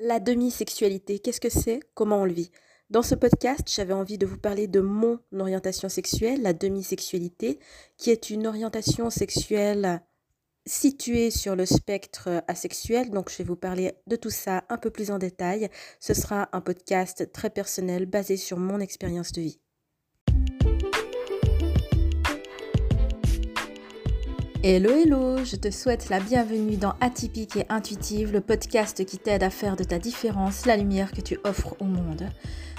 La demi-sexualité, qu'est-ce que c'est? Comment on le vit? Dans ce podcast, j'avais envie de vous parler de mon orientation sexuelle, la demi-sexualité, qui est une orientation sexuelle située sur le spectre asexuel. Donc, je vais vous parler de tout ça un peu plus en détail. Ce sera un podcast très personnel basé sur mon expérience de vie. Hello hello, je te souhaite la bienvenue dans Atypique et Intuitive, le podcast qui t'aide à faire de ta différence la lumière que tu offres au monde.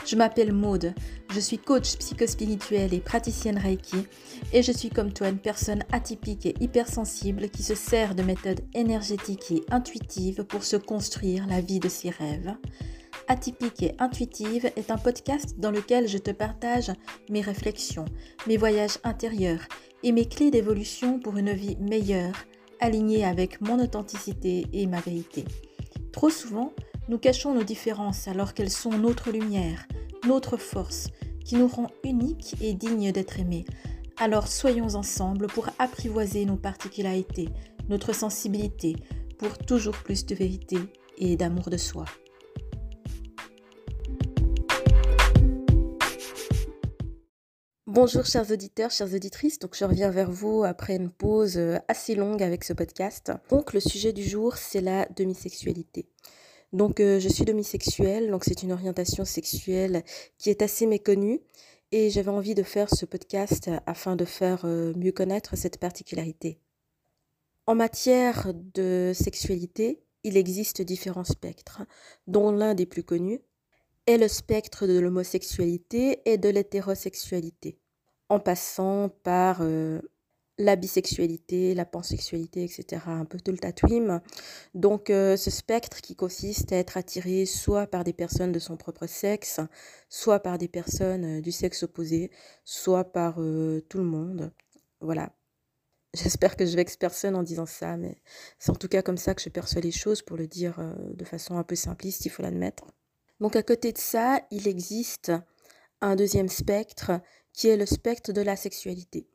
Je m'appelle Maude, je suis coach psychospirituelle et praticienne Reiki et je suis comme toi une personne atypique et hypersensible qui se sert de méthodes énergétiques et intuitives pour se construire la vie de ses rêves. Atypique et intuitive est un podcast dans lequel je te partage mes réflexions, mes voyages intérieurs et mes clés d'évolution pour une vie meilleure, alignée avec mon authenticité et ma vérité. Trop souvent, nous cachons nos différences alors qu'elles sont notre lumière, notre force, qui nous rend uniques et dignes d'être aimés. Alors soyons ensemble pour apprivoiser nos particularités, notre sensibilité, pour toujours plus de vérité et d'amour de soi. Bonjour chers auditeurs, chères auditrices, donc je reviens vers vous après une pause euh, assez longue avec ce podcast. Donc le sujet du jour c'est la demisexualité. Donc euh, je suis demisexuelle, donc c'est une orientation sexuelle qui est assez méconnue et j'avais envie de faire ce podcast afin de faire euh, mieux connaître cette particularité. En matière de sexualité, il existe différents spectres, dont l'un des plus connus est le spectre de l'homosexualité et de l'hétérosexualité, en passant par euh, la bisexualité, la pansexualité, etc. Un peu tout le tatouim. Donc euh, ce spectre qui consiste à être attiré soit par des personnes de son propre sexe, soit par des personnes euh, du sexe opposé, soit par tout le monde. Voilà. J'espère que je vexe personne en disant ça, mais c'est en tout cas comme ça que je perçois les choses, pour le dire de façon un peu simpliste, il faut l'admettre. Donc à côté de ça, il existe un deuxième spectre qui est le spectre de la sexualité.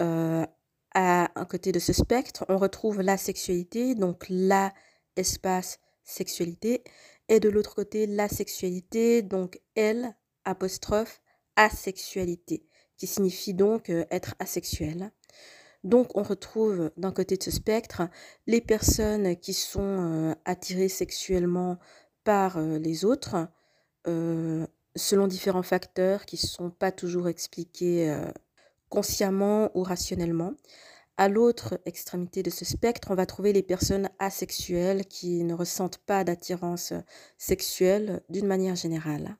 Euh, à un côté de ce spectre, on retrouve la sexualité, donc la espace sexualité, et de l'autre côté la sexualité, donc elle apostrophe asexualité, qui signifie donc euh, être asexuel. Donc on retrouve d'un côté de ce spectre les personnes qui sont euh, attirées sexuellement par les autres selon différents facteurs qui ne sont pas toujours expliqués consciemment ou rationnellement. À l'autre extrémité de ce spectre, on va trouver les personnes asexuelles qui ne ressentent pas d'attirance sexuelle d'une manière générale,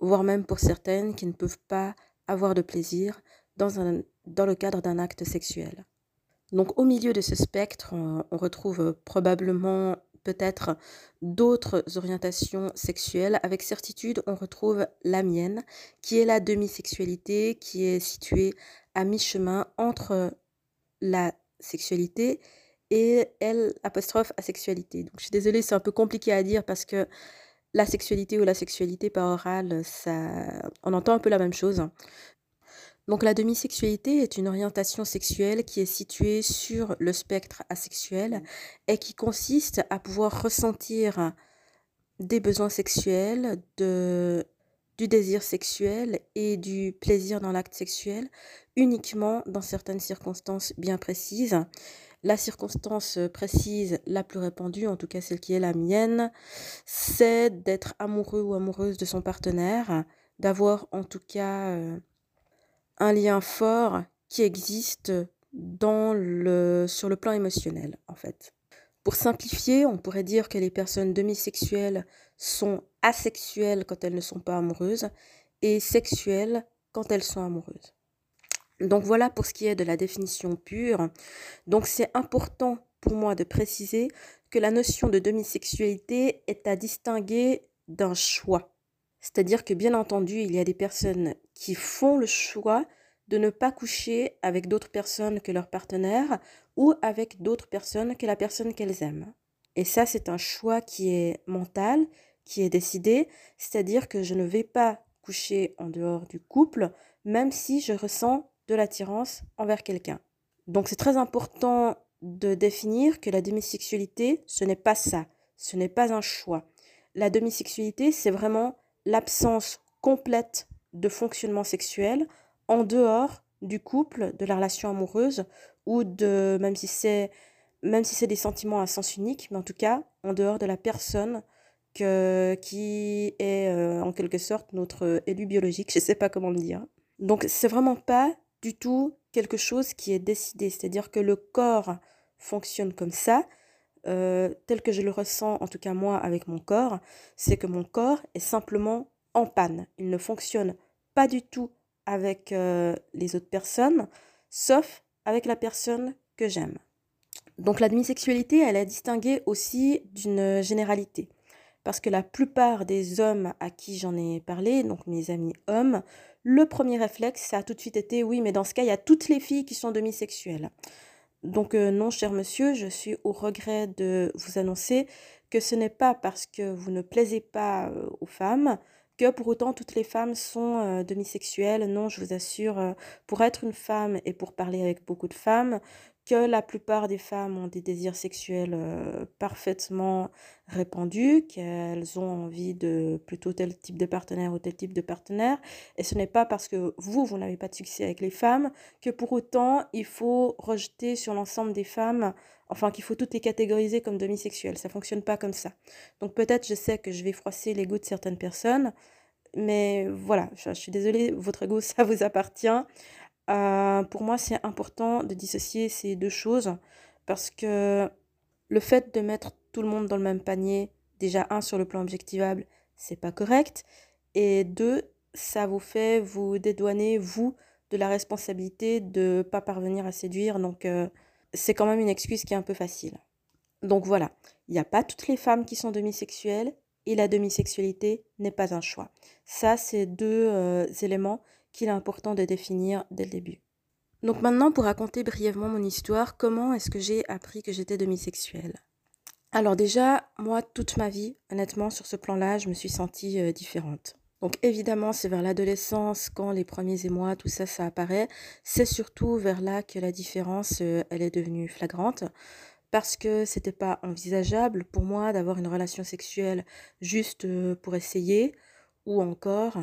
voire même pour certaines qui ne peuvent pas avoir de plaisir dans, un, dans le cadre d'un acte sexuel. Donc au milieu de ce spectre, on retrouve probablement peut-être d'autres orientations sexuelles. Avec certitude, on retrouve la mienne, qui est la demi-sexualité, qui est située à mi-chemin entre la sexualité et elle apostrophe asexualité. Donc je suis désolée, c'est un peu compliqué à dire parce que la sexualité ou la sexualité par oral, ça, on entend un peu la même chose. Donc la demisexualité est une orientation sexuelle qui est située sur le spectre asexuel et qui consiste à pouvoir ressentir des besoins sexuels, de, du désir sexuel et du plaisir dans l'acte sexuel uniquement dans certaines circonstances bien précises. La circonstance précise la plus répandue, en tout cas celle qui est la mienne, c'est d'être amoureux ou amoureuse de son partenaire, d'avoir en tout cas euh, un lien fort qui existe dans le, sur le plan émotionnel, en fait. Pour simplifier, on pourrait dire que les personnes demisexuelles sont asexuelles quand elles ne sont pas amoureuses et sexuelles quand elles sont amoureuses. Donc voilà pour ce qui est de la définition pure. Donc c'est important pour moi de préciser que la notion de demisexualité est à distinguer d'un choix. C'est-à-dire que bien entendu, il y a des personnes qui font le choix de ne pas coucher avec d'autres personnes que leur partenaire ou avec d'autres personnes que la personne qu'elles aiment. Et ça, c'est un choix qui est mental, qui est décidé, c'est-à-dire que je ne vais pas coucher en dehors du couple, même si je ressens de l'attirance envers quelqu'un. Donc c'est très important de définir que la demisexualité, ce n'est pas ça, ce n'est pas un choix. la demisexualité, c'est vraiment l'absence complète de fonctionnement sexuel en dehors du couple, de la relation amoureuse ou de même si c'est des sentiments à sens unique, mais en tout cas en dehors de la personne qui est euh, en quelque sorte notre élu biologique, je ne sais pas comment le dire. Donc c'est vraiment pas du tout quelque chose qui est décidé, c'est-à-dire que le corps fonctionne comme ça, euh, tel que je le ressens, en tout cas moi avec mon corps, c'est que mon corps est simplement en panne. Il ne fonctionne pas du tout avec euh, les autres personnes, sauf avec la personne que j'aime. Donc la demisexualité, elle est distinguée aussi d'une généralité. Parce que la plupart des hommes à qui j'en ai parlé, donc mes amis hommes, le premier réflexe, ça a tout de suite été oui, mais dans ce cas, il y a toutes les filles qui sont demisexuelles. Donc euh, non, cher monsieur, je suis au regret de vous annoncer que ce n'est pas parce que vous ne plaisez pas euh, aux femmes que pour autant toutes les femmes sont euh, demisexuelles. Non, je vous assure, pour être une femme et pour parler avec beaucoup de femmes, que la plupart des femmes ont des désirs sexuels euh, parfaitement répandus, qu'elles ont envie de plutôt tel type de partenaire ou tel type de partenaire. Et ce n'est pas parce que vous, vous n'avez pas de succès avec les femmes que pour autant il faut rejeter sur l'ensemble des femmes, enfin qu'il faut toutes les catégoriser comme demisexuelles. Ça fonctionne pas comme ça. Donc peut-être je sais que je vais froisser les goûts de certaines personnes. Mais voilà, je, je suis désolée, votre goût, ça vous appartient. Euh, pour moi, c'est important de dissocier ces deux choses parce que le fait de mettre tout le monde dans le même panier, déjà un sur le plan objectivable, c'est pas correct, et deux, ça vous fait vous dédouaner vous de la responsabilité de pas parvenir à séduire, donc euh, c'est quand même une excuse qui est un peu facile. Donc voilà, il n'y a pas toutes les femmes qui sont demisexuelles et la demisexualité n'est pas un choix. Ça, c'est deux euh, éléments qu'il est important de définir dès le début. Donc maintenant, pour raconter brièvement mon histoire, comment est-ce que j'ai appris que j'étais demisexuelle? Alors déjà, moi, toute ma vie, honnêtement, sur ce plan-là, je me suis sentie euh, différente. Donc évidemment, c'est vers l'adolescence, quand les premiers émois, tout ça, ça apparaît. C'est surtout vers là que la différence, euh, elle est devenue flagrante. Parce que c'était pas envisageable pour moi d'avoir une relation sexuelle juste euh, pour essayer, ou encore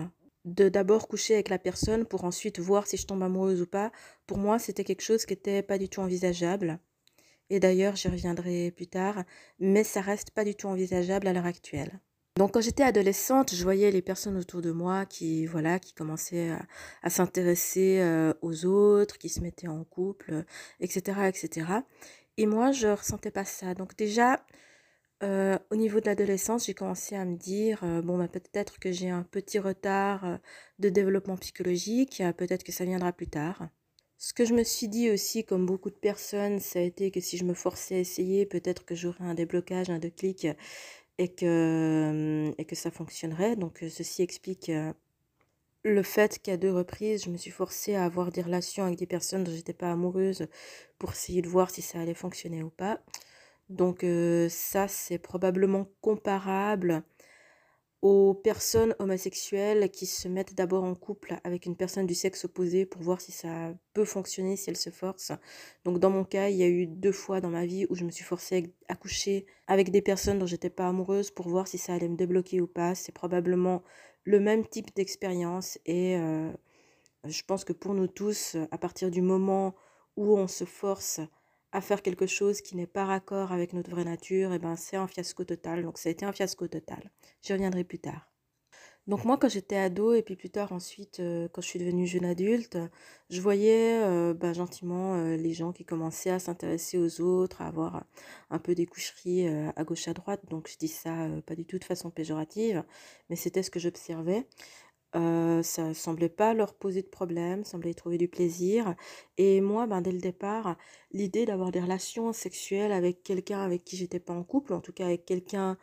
de d'abord coucher avec la personne pour ensuite voir si je tombe amoureuse ou pas, pour moi, c'était quelque chose qui n'était pas du tout envisageable. Et d'ailleurs, j'y reviendrai plus tard, mais ça reste pas du tout envisageable à l'heure actuelle. Donc quand j'étais adolescente, je voyais les personnes autour de moi qui voilà, qui commençaient à, s'intéresser euh, aux autres, qui se mettaient en couple, etc., etc. Et moi, je ressentais pas ça. Donc déjà, euh, au niveau de l'adolescence, j'ai commencé à me dire, euh, bon, bah, peut-être que j'ai un petit retard euh, de développement psychologique, peut-être que ça viendra plus tard. Ce que je me suis dit aussi, comme beaucoup de personnes, ça a été que si je me forçais à essayer, peut-être que j'aurais un déblocage, un déclic, et que, et que ça fonctionnerait. Donc ceci explique le fait qu'à deux reprises, je me suis forcée à avoir des relations avec des personnes dont j'étais pas amoureuse pour essayer de voir si ça allait fonctionner ou pas. Donc euh, ça, c'est probablement comparable aux personnes homosexuelles qui se mettent d'abord en couple avec une personne du sexe opposé pour voir si ça peut fonctionner, si elle se force. Donc dans mon cas, il y a eu deux fois dans ma vie où je me suis forcée à coucher avec des personnes dont j'étais pas amoureuse pour voir si ça allait me débloquer ou pas. C'est probablement le même type d'expérience et euh, je pense que pour nous tous, à partir du moment où on se force à faire quelque chose qui n'est pas raccord avec notre vraie nature, et eh ben c'est un fiasco total. Donc ça a été un fiasco total. J'y reviendrai plus tard. Donc moi quand j'étais ado et puis plus tard ensuite euh, quand je suis devenue jeune adulte, je voyais euh, ben, gentiment euh, les gens qui commençaient à s'intéresser aux autres, à avoir un peu des coucheries à gauche à droite. Donc je dis ça pas du tout de façon péjorative, mais c'était ce que j'observais. Euh, ça semblait pas leur poser de problème, semblait y trouver du plaisir. Et moi, ben, dès le départ, l'idée d'avoir des relations sexuelles avec quelqu'un avec qui j'étais pas en couple, en tout cas avec quelqu'un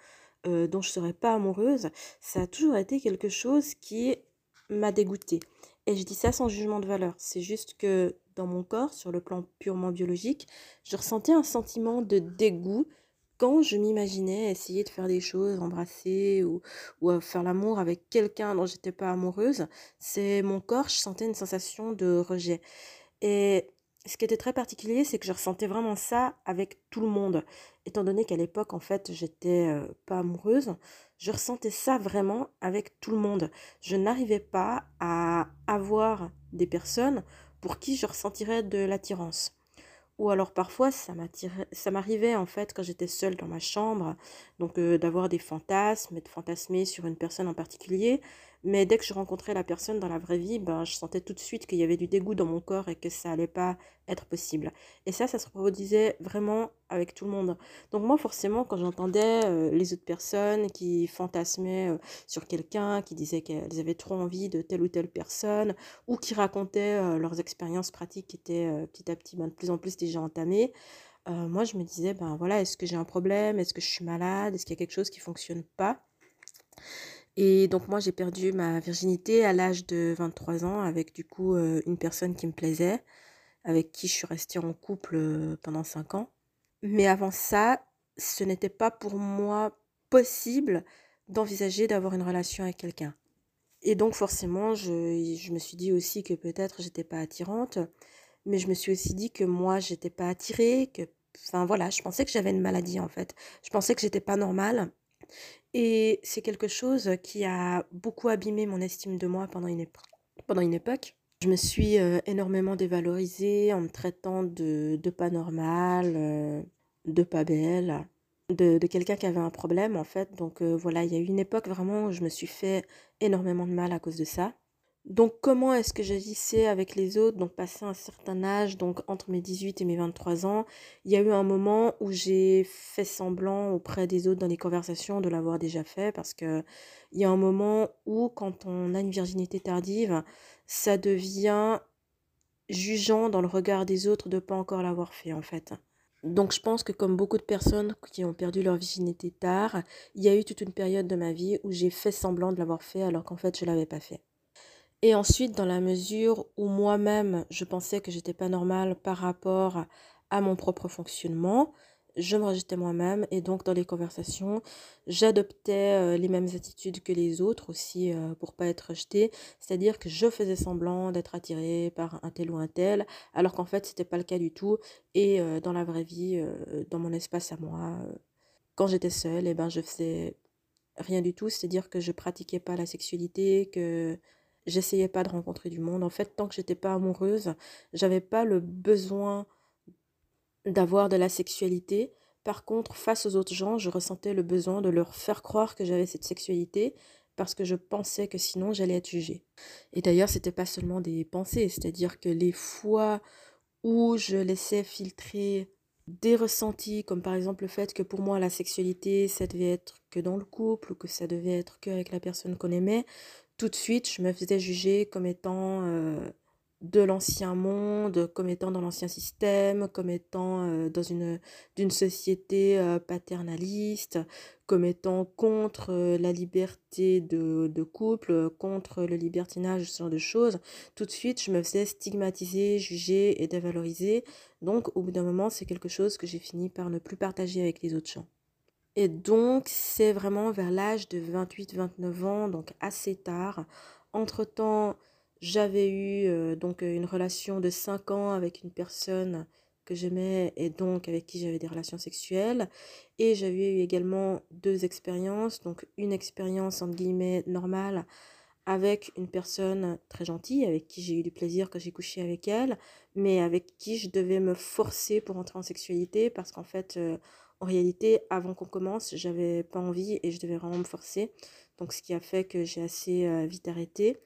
euh, dont je serais pas amoureuse, ça a toujours été quelque chose qui m'a dégoûtée. Et je dis ça sans jugement de valeur. C'est juste que dans mon corps, sur le plan purement biologique, je ressentais un sentiment de dégoût quand je m'imaginais essayer de faire des choses, embrasser ou, ou faire l'amour avec quelqu'un dont j'étais pas amoureuse, c'est mon corps, je sentais une sensation de rejet. Et ce qui était très particulier, c'est que je ressentais vraiment ça avec tout le monde. Étant donné qu'à l'époque, en fait, j'étais euh, pas amoureuse, je ressentais ça vraiment avec tout le monde. Je n'arrivais pas à avoir des personnes pour qui je ressentirais de l'attirance. Ou alors parfois, ça m'arrivait en fait quand j'étais seule dans ma chambre, donc euh, d'avoir des fantasmes et de fantasmer sur une personne en particulier. Mais dès que je rencontrais la personne dans la vraie vie, ben, je sentais tout de suite qu'il y avait du dégoût dans mon corps et que ça allait pas être possible. Et ça, ça se reproduisait vraiment avec tout le monde. Donc moi, forcément, quand j'entendais euh, les autres personnes qui fantasmaient euh, sur quelqu'un, qui disaient qu'elles avaient trop envie de telle ou telle personne, ou qui racontaient euh, leurs expériences pratiques qui étaient petit à petit ben, de plus en plus déjà entamées, moi, je me disais, ben voilà, est-ce que j'ai un problème? Est-ce que je suis malade? Est-ce qu'il y a quelque chose qui fonctionne pas? Et donc moi j'ai perdu ma virginité à l'âge de 23 ans avec du coup euh, une personne qui me plaisait, avec qui je suis restée en couple euh, pendant 5 ans. Mais avant ça, ce n'était pas pour moi possible d'envisager d'avoir une relation avec quelqu'un. Et donc forcément, je, je, me suis dit aussi que peut-être j'étais pas attirante, mais je me suis aussi dit que moi j'étais pas attirée, que enfin voilà, je pensais que j'avais une maladie en fait. Je pensais que j'étais pas normale et c'est quelque chose qui a beaucoup abîmé mon estime de moi pendant une, pendant une époque. Je me suis euh, énormément dévalorisée en me traitant de, de pas normal, euh, de pas belle, de, de quelqu'un qui avait un problème en fait. Donc euh, voilà, il y a eu une époque vraiment où je me suis fait énormément de mal à cause de ça. Donc comment est-ce que j'agissais avec les autres? Donc passé un certain âge, donc entre mes 18 et mes 23 ans, il y a eu un moment où j'ai fait semblant auprès des autres dans les conversations de l'avoir déjà fait parce que il y a un moment où quand on a une virginité tardive, ça devient jugeant dans le regard des autres de pas encore l'avoir fait en fait. Donc je pense que comme beaucoup de personnes qui ont perdu leur virginité tard, il y a eu toute une période de ma vie où j'ai fait semblant de l'avoir fait alors qu'en fait je l'avais pas fait. Et ensuite, dans la mesure où moi-même, je pensais que j'étais pas normale par rapport à mon propre fonctionnement, je me rejetais moi-même et donc dans les conversations, j'adoptais euh, les mêmes attitudes que les autres aussi euh, pour pas être rejetée, c'est-à-dire que je faisais semblant d'être attirée par un tel ou un tel, alors qu'en fait c'était pas le cas du tout. Et euh, dans la vraie vie, dans mon espace à moi, quand j'étais seule, eh ben je faisais rien du tout, c'est-à-dire que je pratiquais pas la sexualité, que j'essayais pas de rencontrer du monde. En fait, tant que j'étais pas amoureuse, j'avais pas le besoin d'avoir de la sexualité. Par contre, face aux autres gens, je ressentais le besoin de leur faire croire que j'avais cette sexualité parce que je pensais que sinon j'allais être jugée. Et d'ailleurs, c'était pas seulement des pensées, c'est-à-dire que les fois où je laissais filtrer des ressentis, comme par exemple le fait que pour moi la sexualité, ça devait être que dans le couple ou que ça devait être que avec la personne qu'on aimait, tout de suite, je me faisais juger comme étant euh, de l'ancien monde, comme étant dans l'ancien système, comme étant euh, dans une d'une société euh, paternaliste, comme étant contre la liberté de, de, couple, contre le libertinage, ce genre de choses. Tout de suite, je me faisais stigmatiser, juger et dévaloriser. Donc, au bout d'un moment, c'est quelque chose que j'ai fini par ne plus partager avec les autres gens. Et donc, c'est vraiment vers l'âge de 28-29 ans, donc assez tard. Entre-temps, j'avais eu euh, donc une relation de 5 ans avec une personne que j'aimais et donc avec qui j'avais des relations sexuelles. Et j'avais eu également deux expériences, donc une expérience entre guillemets normale avec une personne très gentille, avec qui j'ai eu du plaisir quand j'ai couché avec elle, mais avec qui je devais me forcer pour entrer en sexualité parce qu'en fait, euh, en réalité, avant qu'on commence, j'avais pas envie et je devais vraiment me forcer. Donc, ce qui a fait que j'ai assez euh, vite arrêté.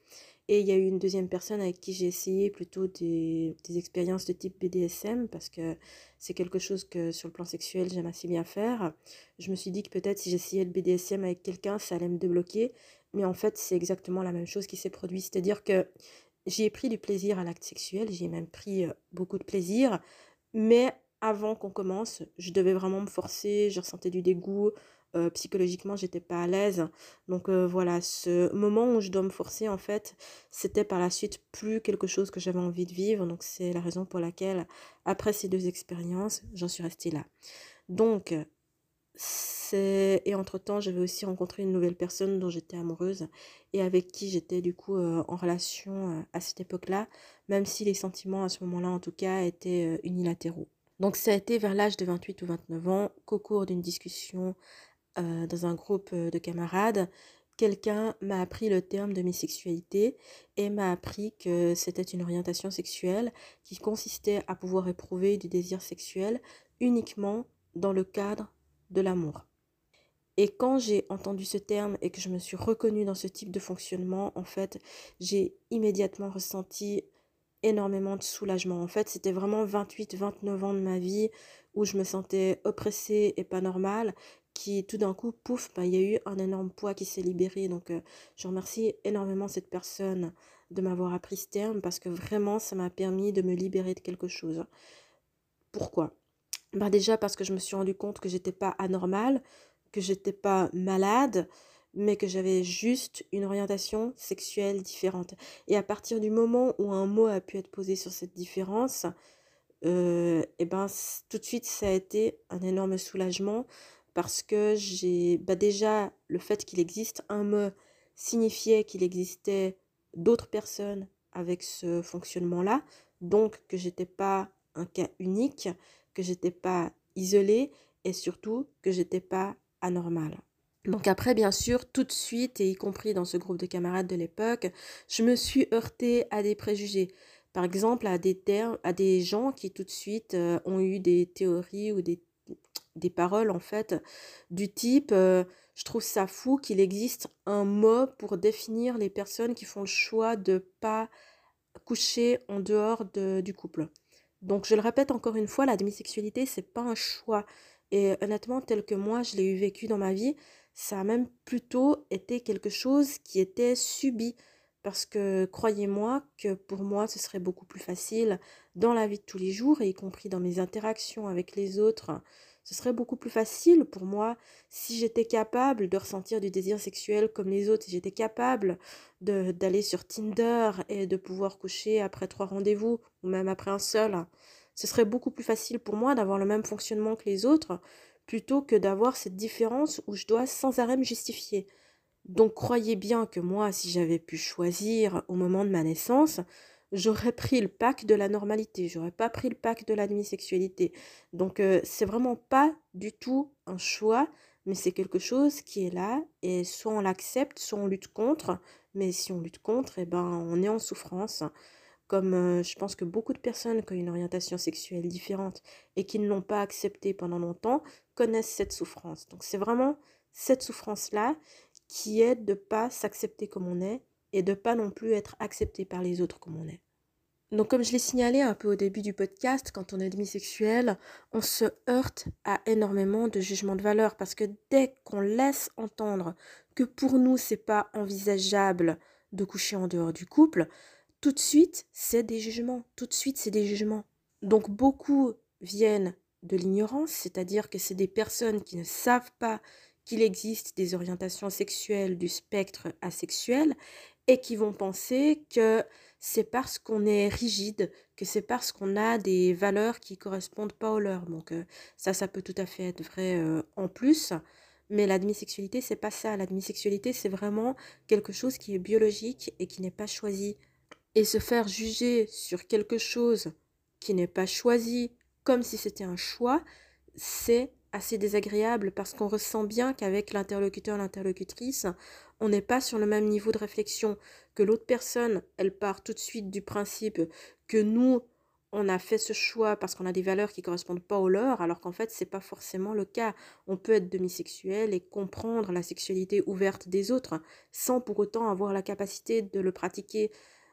Et il y a eu une deuxième personne avec qui j'ai essayé plutôt des, des, expériences de type BDSM parce que c'est quelque chose que sur le plan sexuel j'aime assez bien faire. Je me suis dit que peut-être si j'essayais le BDSM avec quelqu'un, ça allait me débloquer. Mais en fait, c'est exactement la même chose qui s'est produite. C'est-à-dire que j'ai pris du plaisir à l'acte sexuel, j'ai même pris euh, beaucoup de plaisir, mais avant qu'on commence, je devais vraiment me forcer, je ressentais du dégoût, euh, psychologiquement j'étais pas à l'aise. Donc euh, voilà, ce moment où je dois me forcer en fait, c'était par la suite plus quelque chose que j'avais envie de vivre. Donc c'est la raison pour laquelle après ces deux expériences, j'en suis restée là. Donc c'est et entre-temps, j'avais aussi rencontré une nouvelle personne dont j'étais amoureuse et avec qui j'étais du coup euh, en relation euh, à cette époque-là, même si les sentiments à ce moment-là en tout cas étaient unilatéraux. Donc ça a été vers l'âge de 28 ou 29 ans qu'au cours d'une discussion dans un groupe de camarades, quelqu'un m'a appris le terme de sexualité et m'a appris que c'était une orientation sexuelle qui consistait à pouvoir éprouver du désir sexuel uniquement dans le cadre de l'amour. Et quand j'ai entendu ce terme et que je me suis reconnue dans ce type de fonctionnement, en fait, j'ai immédiatement ressenti énormément de soulagement. En fait, c'était vraiment 28-29 ans de ma vie où je me sentais oppressée et pas normale, qui tout d'un coup, pouf, bah, il y a eu un énorme poids qui s'est libéré. Donc, euh, je remercie énormément cette personne de m'avoir appris ce terme parce que vraiment, ça m'a permis de me libérer de quelque chose. Pourquoi? Bah déjà parce que je me suis rendu compte que j'étais pas anormale, que j'étais pas malade, mais que j'avais juste une orientation sexuelle différente. Et à partir du moment où un mot a pu être posé sur cette différence, euh, et ben tout de suite ça a été un énorme soulagement parce que j'ai bah déjà le fait qu'il existe un mot signifiait qu'il existait d'autres personnes avec ce fonctionnement-là, donc que j'étais pas un cas unique, que j'étais pas isolée et surtout que j'étais pas anormale. Donc après, bien sûr, tout de suite, et y compris dans ce groupe de camarades de l'époque, je me suis heurtée à des préjugés. Par exemple, à des termes, à des gens qui tout de suite euh, ont eu des théories ou des, des paroles en fait du type euh, je trouve ça fou qu'il existe un mot pour définir les personnes qui font le choix de pas coucher en dehors de, du couple. Donc je le répète encore une fois, la demisexualité, c'est pas un choix. Et honnêtement, tel que moi je l'ai eu vécu dans ma vie, ça a même plutôt été quelque chose qui était subi. Parce que croyez-moi que pour moi, ce serait beaucoup plus facile dans la vie de tous les jours, et y compris dans mes interactions avec les autres, ce serait beaucoup plus facile pour moi si j'étais capable de ressentir du désir sexuel comme les autres, si j'étais capable d'aller sur Tinder et de pouvoir coucher après trois rendez-vous ou même après un seul. Ce serait beaucoup plus facile pour moi d'avoir le même fonctionnement que les autres plutôt que d'avoir cette différence où je dois sans arrêt me justifier. Donc croyez bien que moi, si j'avais pu choisir au moment de ma naissance, j'aurais pris le pack de la normalité, j'aurais pas pris le pack de la. Donc euh, c'est vraiment pas du tout un choix, mais c'est quelque chose qui est là et soit on l'accepte, soit on lutte contre, mais si on lutte contre, eh ben on est en souffrance. Comme je pense que beaucoup de personnes qui ont une orientation sexuelle différente et qui ne l'ont pas acceptée pendant longtemps connaissent cette souffrance. Donc c'est vraiment cette souffrance-là qui aide de pas s'accepter comme on est et de pas non plus être accepté par les autres comme on est. Donc comme je l'ai signalé un peu au début du podcast, quand on est demisexuel, on se heurte à énormément de jugements de valeur parce que dès qu'on laisse entendre que pour nous c'est pas envisageable de coucher en dehors du couple, tout de suite c'est des jugements, tout de suite c'est des jugements. Donc beaucoup viennent de l'ignorance, c'est-à-dire que c'est des personnes qui ne savent pas qu'il existe des orientations sexuelles du spectre asexuel et qui vont penser que c'est parce qu'on est rigide, que c'est parce qu'on a des valeurs qui correspondent pas aux leurs. Donc euh, ça, ça peut tout à fait être vrai euh, en plus. Mais la demisexualité, c'est pas ça. La demisexualité, c'est vraiment quelque chose qui est biologique et qui n'est pas choisi. Et se faire juger sur quelque chose qui n'est pas choisi comme si c'était un choix, c'est assez désagréable parce qu'on ressent bien qu'avec l'interlocuteur, l'interlocutrice, on n'est pas sur le même niveau de réflexion, que l'autre personne, elle part tout de suite du principe que nous, on a fait ce choix parce qu'on a des valeurs qui correspondent pas aux leurs, alors qu'en fait, c'est pas forcément le cas. On peut être demisexuel et comprendre la sexualité ouverte des autres sans pour autant avoir la capacité de le pratiquer.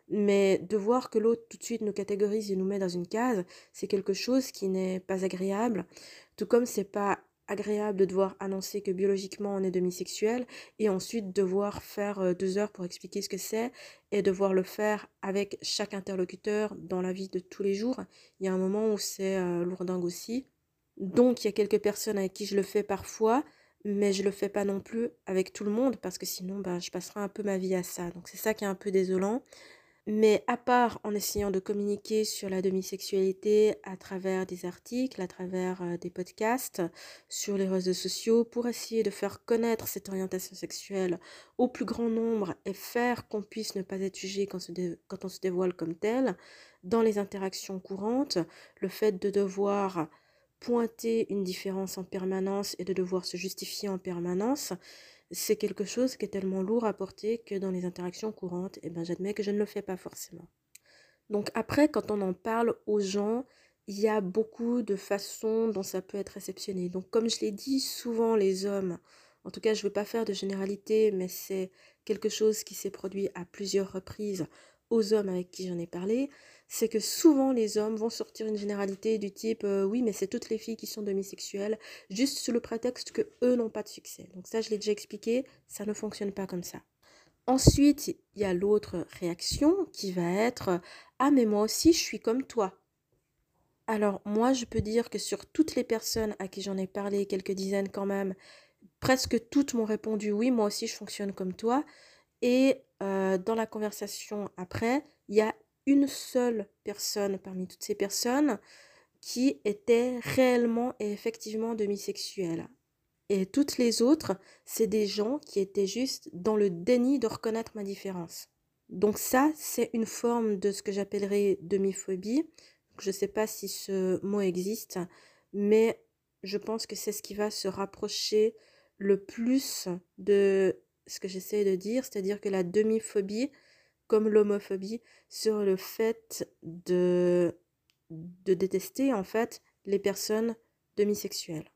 Mais de voir que l'autre tout de suite nous catégorise et nous met dans une case, c'est quelque chose qui n'est pas agréable. Tout comme c'est pas agréable de devoir annoncer que biologiquement on est demisexuel et ensuite devoir faire euh, deux heures pour expliquer ce que c'est et devoir le faire avec chaque interlocuteur dans la vie de tous les jours. Il y a un moment où c'est euh, lourdingue aussi. Donc il y a quelques personnes avec qui je le fais parfois, mais je le fais pas non plus avec tout le monde parce que sinon ben, je passerai un peu ma vie à ça. Donc c'est ça qui est un peu désolant. Mais à part en essayant de communiquer sur la demisexualité à travers des articles, à travers euh, des podcasts, sur les réseaux sociaux, pour essayer de faire connaître cette orientation sexuelle au plus grand nombre et faire qu'on puisse ne pas être jugé quand, quand on se dévoile comme tel, dans les interactions courantes, le fait de devoir pointer une différence en permanence et de devoir se justifier en permanence, c'est quelque chose qui est tellement lourd à porter que dans les interactions courantes, eh ben, j'admets que je ne le fais pas forcément. Donc après, quand on en parle aux gens, il y a beaucoup de façons dont ça peut être réceptionné. Donc comme je l'ai dit, souvent les hommes, en tout cas je ne veux pas faire de généralité, mais c'est quelque chose qui s'est produit à plusieurs reprises aux hommes avec qui j'en ai parlé, c'est que souvent les hommes vont sortir une généralité du type euh, oui mais c'est toutes les filles qui sont demisexuelles juste sous le prétexte que eux n'ont pas de succès. Donc ça je l'ai déjà expliqué, ça ne fonctionne pas comme ça. Ensuite, il y a l'autre réaction qui va être ah mais moi aussi je suis comme toi. Alors moi je peux dire que sur toutes les personnes à qui j'en ai parlé, quelques dizaines quand même, presque toutes m'ont répondu oui moi aussi je fonctionne comme toi. Et euh, dans la conversation après, il y a une seule personne parmi toutes ces personnes qui était réellement et effectivement demisexuelle. Et toutes les autres, c'est des gens qui étaient juste dans le déni de reconnaître ma différence. Donc ça, c'est une forme de ce que j'appellerais demi-phobie. Je ne sais pas si ce mot existe, mais je pense que c'est ce qui va se rapprocher le plus de ce que j'essaie de dire, c'est-à-dire que la demi-phobie, l'homophobie, sur le fait de, de détester en fait les personnes demisexuelles.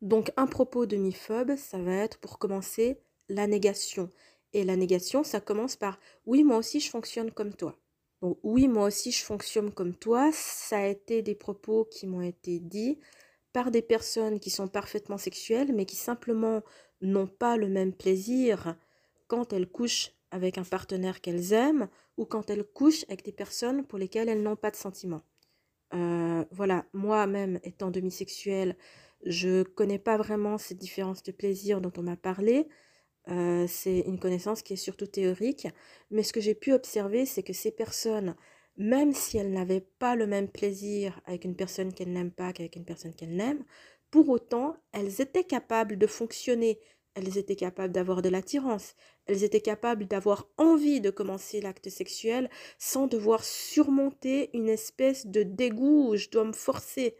Donc un propos demiphobe, ça va être pour commencer la négation. Et la négation, ça commence par oui, moi aussi je fonctionne comme toi. Oui, moi aussi je fonctionne comme toi, ça a été des propos qui m'ont été dits par des personnes qui sont parfaitement sexuelles, mais qui simplement n'ont pas le même plaisir quand elles couchent avec un partenaire qu'elles aiment ou quand elles couchent avec des personnes pour lesquelles elles n'ont pas de sentiments. Euh, voilà, moi-même étant demisexuelle, je connais pas vraiment cette différence de plaisir dont on m'a parlé. Euh, c'est une connaissance qui est surtout théorique, mais ce que j'ai pu observer, c'est que ces personnes, même si elles n'avaient pas le même plaisir avec une personne qu'elles n'aiment pas qu'avec une personne qu'elles n'aiment, pour autant, elles étaient capables de fonctionner elles étaient capables d'avoir de l'attirance, elles étaient capables d'avoir envie de commencer l'acte sexuel sans devoir surmonter une espèce de dégoût où je dois me forcer.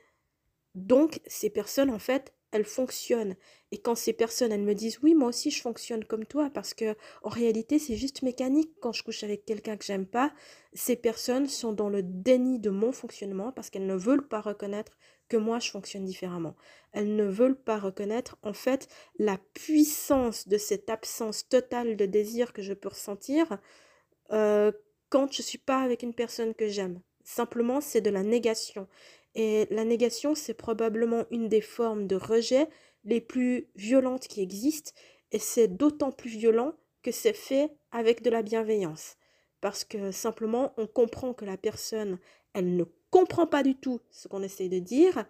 Donc, ces personnes, en fait, elles fonctionnent. Et quand ces personnes, elles me disent oui, moi aussi je fonctionne comme toi, parce que en réalité c'est juste mécanique quand je couche avec quelqu'un que j'aime pas, ces personnes sont dans le déni de mon fonctionnement parce qu'elles ne veulent pas reconnaître que moi je fonctionne différemment. Elles ne veulent pas reconnaître en fait la puissance de cette absence totale de désir que je peux ressentir euh, quand je suis pas avec une personne que j'aime. Simplement, c'est de la négation. Et la négation, c'est probablement une des formes de rejet les plus violentes qui existent. Et c'est d'autant plus violent que c'est fait avec de la bienveillance. Parce que simplement, on comprend que la personne, elle ne comprend pas du tout ce qu'on essaie de dire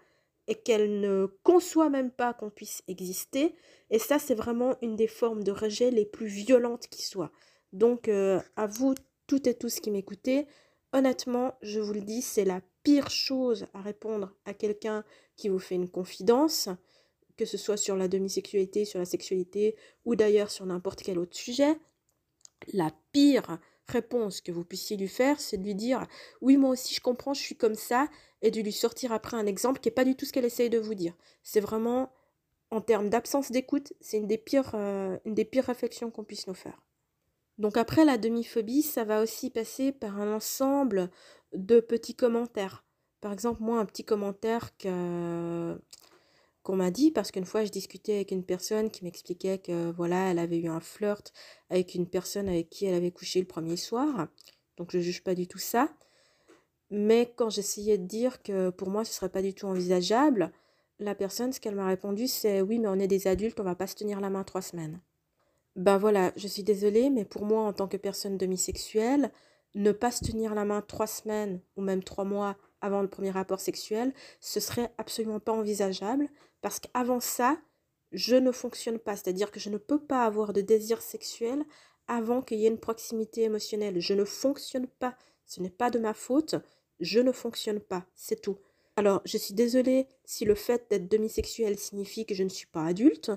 et qu'elle ne conçoit même pas qu'on puisse exister. Et ça, c'est vraiment une des formes de rejet les plus violentes qui soient. Donc, euh, à vous, toutes et tous qui m'écoutez, honnêtement, je vous le dis, c'est la pire chose à répondre à quelqu'un qui vous fait une confidence, que ce soit sur la demisexualité, sur la sexualité ou d'ailleurs sur n'importe quel autre sujet. La pire réponse que vous puissiez lui faire, c'est de lui dire oui moi aussi je comprends, je suis comme ça, et de lui sortir après un exemple qui n'est pas du tout ce qu'elle essaye de vous dire. C'est vraiment en termes d'absence d'écoute, c'est une des pires, euh, une des pires réflexions qu'on puisse nous faire. Donc après la demi-phobie, ça va aussi passer par un ensemble de petits commentaires. Par exemple, moi, un petit commentaire que qu'on m'a dit parce qu'une fois je discutais avec une personne qui m'expliquait que voilà elle avait eu un flirt avec une personne avec qui elle avait couché le premier soir. Donc je juge pas du tout ça. Mais quand j'essayais de dire que pour moi ce serait pas du tout envisageable la personne ce qu'elle m'a répondu c'est oui mais on est des adultes on va pas se tenir la main trois semaines ben voilà je suis désolée mais pour moi en tant que personne demisexuelle ne pas se tenir la main trois semaines ou même trois mois avant le premier rapport sexuel, ce serait absolument pas envisageable parce qu'avant ça, je ne fonctionne pas, c'est-à-dire que je ne peux pas avoir de désir sexuel avant qu'il y ait une proximité émotionnelle. Je ne fonctionne pas. Ce n'est pas de ma faute. Je ne fonctionne pas. C'est tout. Alors, je suis désolée si le fait d'être demisexuel signifie que je ne suis pas adulte.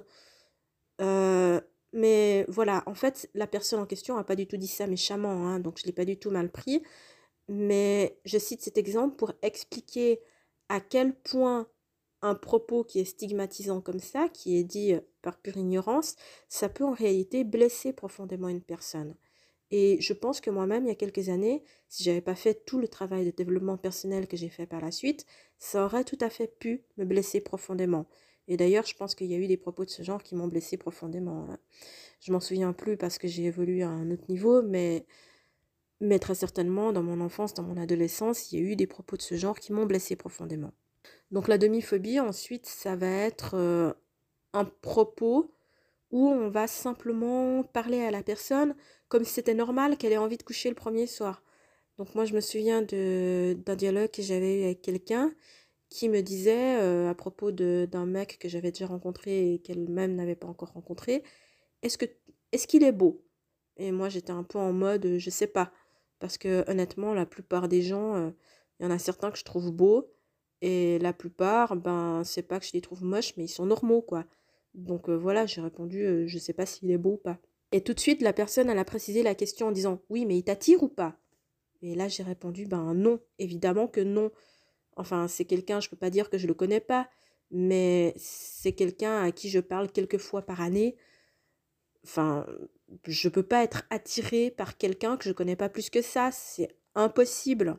Euh, mais voilà, en fait, la personne en question n'a pas du tout dit ça méchamment, hein, donc je ne l'ai pas du tout mal pris. Mais je cite cet exemple pour expliquer à quel point un propos qui est stigmatisant comme ça, qui est dit euh, par pure ignorance, ça peut en réalité blesser profondément une personne. Et je pense que moi-même, il y a quelques années, si j'avais pas fait tout le travail de développement personnel que j'ai fait par la suite, ça aurait tout à fait pu me blesser profondément. Et d'ailleurs, je pense qu'il y a eu des propos de ce genre qui m'ont blessé profondément. Je m'en souviens plus parce que j'ai évolué à un autre niveau, mais, mais très certainement, dans mon enfance, dans mon adolescence, il y a eu des propos de ce genre qui m'ont blessé profondément. Donc la demi-phobie, ensuite, ça va être euh, un propos où on va simplement parler à la personne comme si c'était normal qu'elle ait envie de coucher le premier soir. Donc moi, je me souviens d'un dialogue que j'avais eu avec quelqu'un qui me disait euh, à propos d'un mec que j'avais déjà rencontré et qu'elle-même n'avait pas encore rencontré, est-ce qu'il est beau? Et moi, j'étais un peu en mode, je sais pas, parce que honnêtement, la plupart des gens, euh, il y en a certains que je trouve beaux, et la plupart, ben, c'est pas que je les trouve moches, mais ils sont normaux, quoi. Donc euh, voilà, j'ai répondu, euh, je sais pas s'il est beau ou pas. Et tout de suite, la personne, elle a précisé la question en disant, oui, mais il t'attire ou pas? Et là, j'ai répondu, ben non, évidemment que non. Enfin, c'est quelqu'un, je peux pas dire que je le connais pas, mais c'est quelqu'un à qui je parle quelques fois par année. Enfin, je peux pas être attirée par quelqu'un que je connais pas plus que ça, c'est impossible.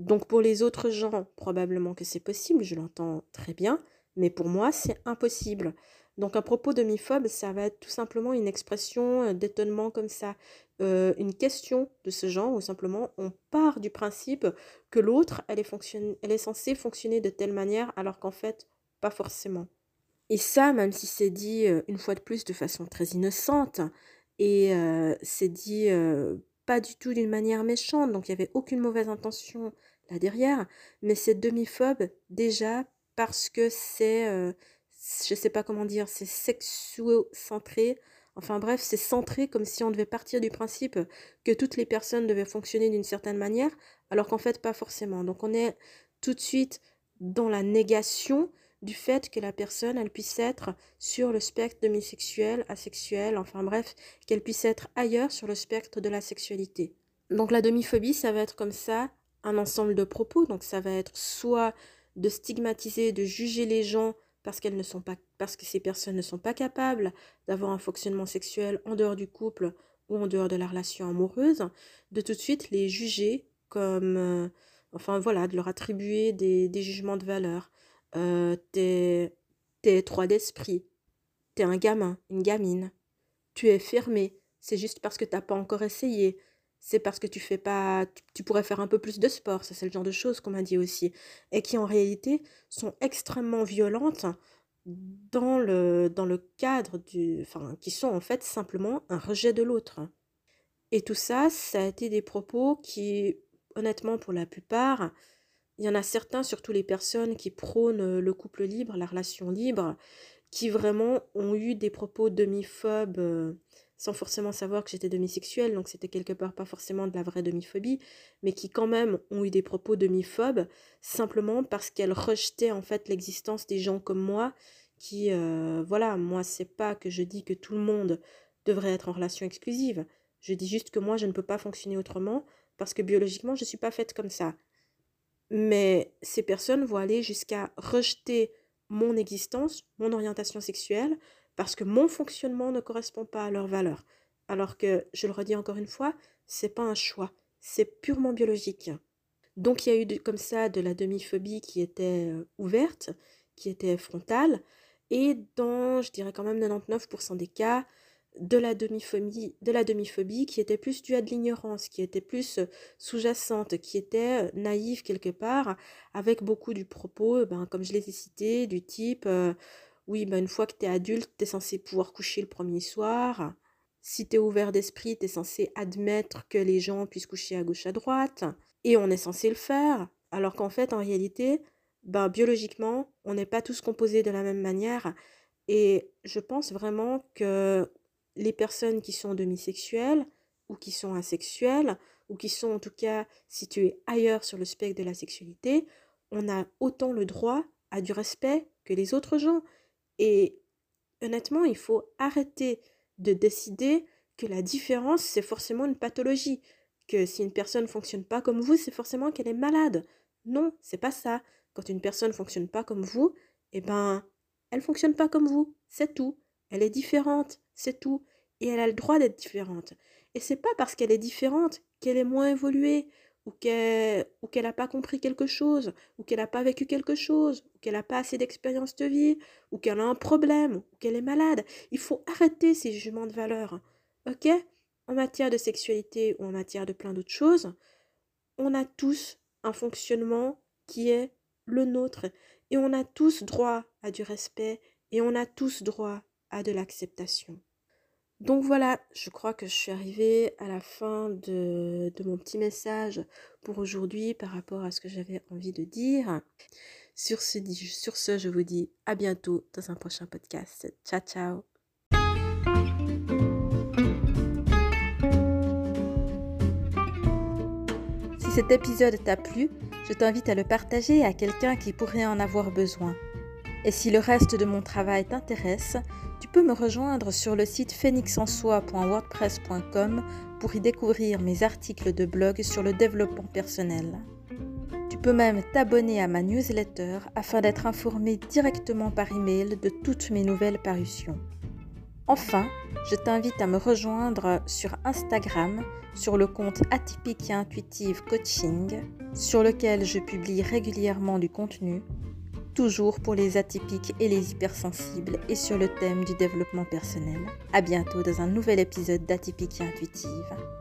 Donc pour les autres gens, probablement que c'est possible, je l'entends très bien, mais pour moi, c'est impossible. Donc un propos demi-phobe, ça va être tout simplement une expression euh, d'étonnement comme ça, euh, une question de ce genre, où simplement on part du principe que l'autre, elle, elle est censée fonctionner de telle manière, alors qu'en fait, pas forcément. Et ça, même si c'est dit euh, une fois de plus de façon très innocente, et c'est dit pas du tout d'une manière méchante, donc il n'y avait aucune mauvaise intention là derrière, mais c'est demi-phobe déjà parce que c'est, euh, je sais pas comment dire, c'est sexuo-centré. Enfin bref, c'est centré comme si on devait partir du principe que toutes les personnes devaient fonctionner d'une certaine manière, alors qu'en fait pas forcément. Donc on est tout de suite dans la négation du fait que la personne, elle puisse être sur le spectre demisexuel, asexuel, enfin bref, qu'elle puisse être ailleurs sur le spectre de la sexualité. Donc la demi-phobie, ça va être comme ça, un ensemble de propos. Donc ça va être soit de stigmatiser, de juger les gens parce qu'elles ne sont pas parce que ces personnes ne sont pas capables d'avoir un fonctionnement sexuel en dehors du couple ou en dehors de la relation amoureuse, de tout de suite les juger comme euh, enfin voilà, de leur attribuer des, des jugements de valeur. Euh, t'es trois d'esprit, t'es un gamin, une gamine, tu es fermé, c'est juste parce que t'as pas encore essayé, c'est parce que tu fais pas tu, pourrais faire un peu plus de sport. Ça c'est le genre de choses qu'on m'a dit aussi. Et qui en réalité sont extrêmement violentes dans le dans le cadre du enfin qui sont en fait simplement un rejet de l'autre. Et tout ça ça a été des propos qui honnêtement pour la plupart il y en a certains surtout les personnes qui prônent le couple libre la relation libre qui vraiment ont eu des propos demi-phobes euh, sans forcément savoir que j'étais demisexuelle, donc c'était quelque part pas forcément de la vraie demi-phobie, mais qui quand même ont eu des propos demi-phobes, simplement parce qu'elles rejetaient en fait l'existence des gens comme moi, qui, euh, voilà, moi c'est pas que je dis que tout le monde devrait être en relation exclusive, je dis juste que moi je ne peux pas fonctionner autrement, parce que biologiquement je suis pas faite comme ça. Mais ces personnes vont aller jusqu'à rejeter mon existence, mon orientation sexuelle, parce que mon fonctionnement ne correspond pas à leurs valeurs. Alors que, je le redis encore une fois, c'est pas un choix, c'est purement biologique. Donc il y a eu comme ça de la demi-phobie qui était euh, ouverte, qui était frontale, et dans, je dirais quand même 99% des cas, de la demi-phobie, de la demi-phobie qui était plus due à de l'ignorance, qui était plus euh, sous-jacente, qui était euh, naïve quelque part, avec beaucoup du propos, ben, comme je l'ai cité, du type oui, bah une fois que tu es adulte, tu es censé pouvoir coucher le premier soir. Si tu es ouvert d'esprit, tu es censé admettre que les gens puissent coucher à gauche, à droite. Et on est censé le faire. Alors qu'en fait, en réalité, ben, biologiquement, on n'est pas tous composés de la même manière. Et je pense vraiment que les personnes qui sont demisexuelles ou qui sont asexuelles ou qui sont en tout cas situées ailleurs sur le spectre de la sexualité, on a autant le droit à du respect que les autres gens. Et honnêtement, il faut arrêter de décider que la différence, c'est forcément une pathologie. Que si une personne ne fonctionne pas comme vous, c'est forcément qu'elle est malade. Non, c'est pas ça. Quand une personne ne fonctionne pas comme vous, eh ben, elle fonctionne pas comme vous. C'est tout. Elle est différente. C'est tout. Et elle a le droit d'être différente. Et c'est pas parce qu'elle est différente qu'elle est moins évoluée, ou qu'elle ou n'a pas compris quelque chose, ou qu'elle n'a pas vécu quelque chose, ou qu'elle n'a pas assez d'expérience de vie, ou qu'elle a un problème, ou qu'elle est malade. Il faut arrêter ces jugements de valeur. OK? En matière de sexualité ou en matière de plein d'autres choses, on a tous un fonctionnement qui est le nôtre et on a tous droit à du respect et on a tous droit à de l'acceptation. Donc voilà, je crois que je suis arrivée à la fin de, mon petit message pour aujourd'hui par rapport à ce que j'avais envie de dire. Sur ce, sur ce, je vous dis à bientôt dans un prochain podcast. Ciao, ciao Si cet épisode t'a plu, je t'invite à le partager à quelqu'un qui pourrait en avoir besoin. Et si le reste de mon travail t'intéresse, tu peux me rejoindre sur le site phoenixensoi.wordpress.com pour y découvrir mes articles de blog sur le développement personnel. Tu peux même t'abonner à ma newsletter afin d'être informé directement par email de toutes mes nouvelles parutions. Enfin, je t'invite à me rejoindre sur Instagram sur le compte Atypique et Intuitive Coaching, sur lequel je publie régulièrement du contenu toujours pour les atypiques et les hypersensibles et sur le thème du développement personnel. À bientôt dans un nouvel épisode d'Atypique et Intuitive.